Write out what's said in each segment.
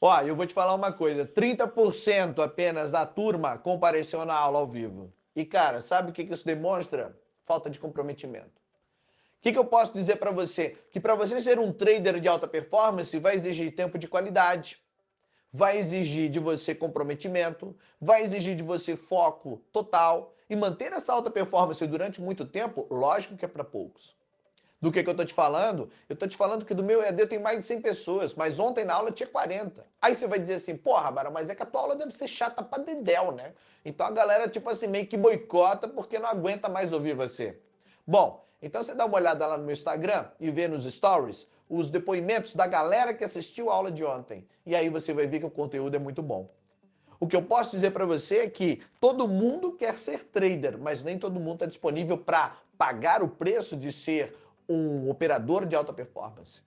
Ó, eu vou te falar uma coisa: 30% apenas da turma compareceu na aula ao vivo. E, cara, sabe o que isso demonstra? Falta de comprometimento. O que, que eu posso dizer para você? Que para você ser um trader de alta performance vai exigir tempo de qualidade, vai exigir de você comprometimento, vai exigir de você foco total. E manter essa alta performance durante muito tempo, lógico que é para poucos. Do que, que eu tô te falando? Eu tô te falando que do meu EAD tem mais de 100 pessoas, mas ontem na aula tinha 40. Aí você vai dizer assim, porra, Bara, mas é que a tua aula deve ser chata pra dedéu, né? Então a galera, tipo assim, meio que boicota porque não aguenta mais ouvir você. Bom, então você dá uma olhada lá no meu Instagram e vê nos stories os depoimentos da galera que assistiu a aula de ontem. E aí você vai ver que o conteúdo é muito bom. O que eu posso dizer para você é que todo mundo quer ser trader, mas nem todo mundo está disponível para pagar o preço de ser um operador de alta performance.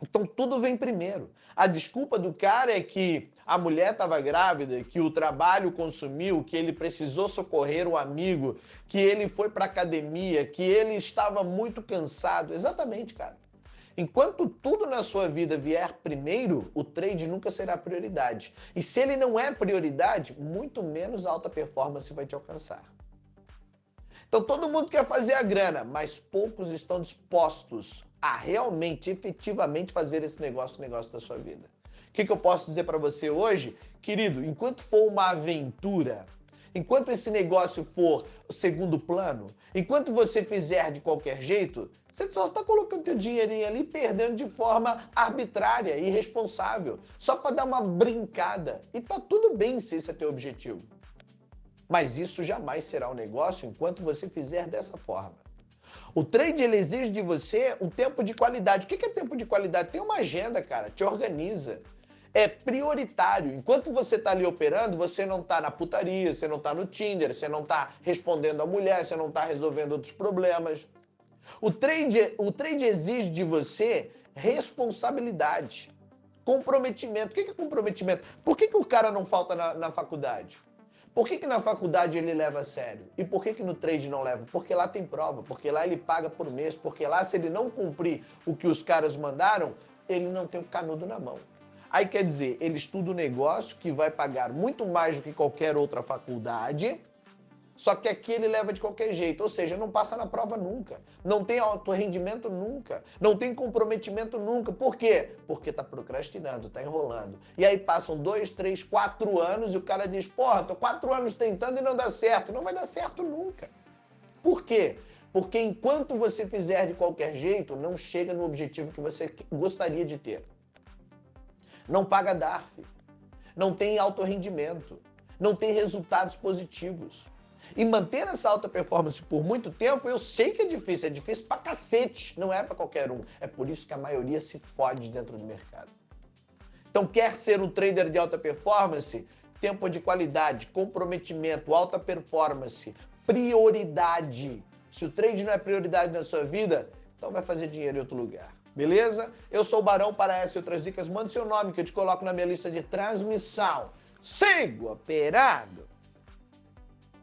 Então tudo vem primeiro. A desculpa do cara é que a mulher estava grávida, que o trabalho consumiu, que ele precisou socorrer um amigo, que ele foi para academia, que ele estava muito cansado. Exatamente, cara. Enquanto tudo na sua vida vier primeiro, o trade nunca será prioridade. E se ele não é prioridade, muito menos alta performance vai te alcançar. Então todo mundo quer fazer a grana, mas poucos estão dispostos a realmente, efetivamente fazer esse negócio, o negócio da sua vida. O que, que eu posso dizer para você hoje? Querido, enquanto for uma aventura, enquanto esse negócio for segundo plano, enquanto você fizer de qualquer jeito, você só está colocando seu dinheirinho ali perdendo de forma arbitrária, irresponsável, só para dar uma brincada. E tá tudo bem se esse é teu objetivo. Mas isso jamais será um negócio enquanto você fizer dessa forma. O trade ele exige de você um tempo de qualidade. O que é tempo de qualidade? Tem uma agenda, cara, te organiza. É prioritário. Enquanto você está ali operando, você não está na putaria, você não está no Tinder, você não está respondendo a mulher, você não está resolvendo outros problemas. O trade, o trade exige de você responsabilidade, comprometimento. O que é comprometimento? Por que, que o cara não falta na, na faculdade? Por que, que na faculdade ele leva a sério? E por que, que no trade não leva? Porque lá tem prova, porque lá ele paga por mês, porque lá se ele não cumprir o que os caras mandaram, ele não tem o canudo na mão. Aí quer dizer, ele estuda um negócio que vai pagar muito mais do que qualquer outra faculdade, só que aqui ele leva de qualquer jeito, ou seja, não passa na prova nunca, não tem alto rendimento nunca, não tem comprometimento nunca. Por quê? Porque tá procrastinando, tá enrolando. E aí passam dois, três, quatro anos e o cara diz: Porra, tô quatro anos tentando e não dá certo. Não vai dar certo nunca. Por quê? Porque enquanto você fizer de qualquer jeito, não chega no objetivo que você gostaria de ter. Não paga DARF, não tem alto rendimento, não tem resultados positivos. E manter essa alta performance por muito tempo, eu sei que é difícil, é difícil pra cacete, não é para qualquer um. É por isso que a maioria se fode dentro do mercado. Então, quer ser um trader de alta performance? Tempo de qualidade, comprometimento, alta performance, prioridade. Se o trade não é prioridade na sua vida, então vai fazer dinheiro em outro lugar. Beleza? Eu sou o Barão para essas e outras dicas. Mande seu nome que eu te coloco na minha lista de transmissão. Siga operado!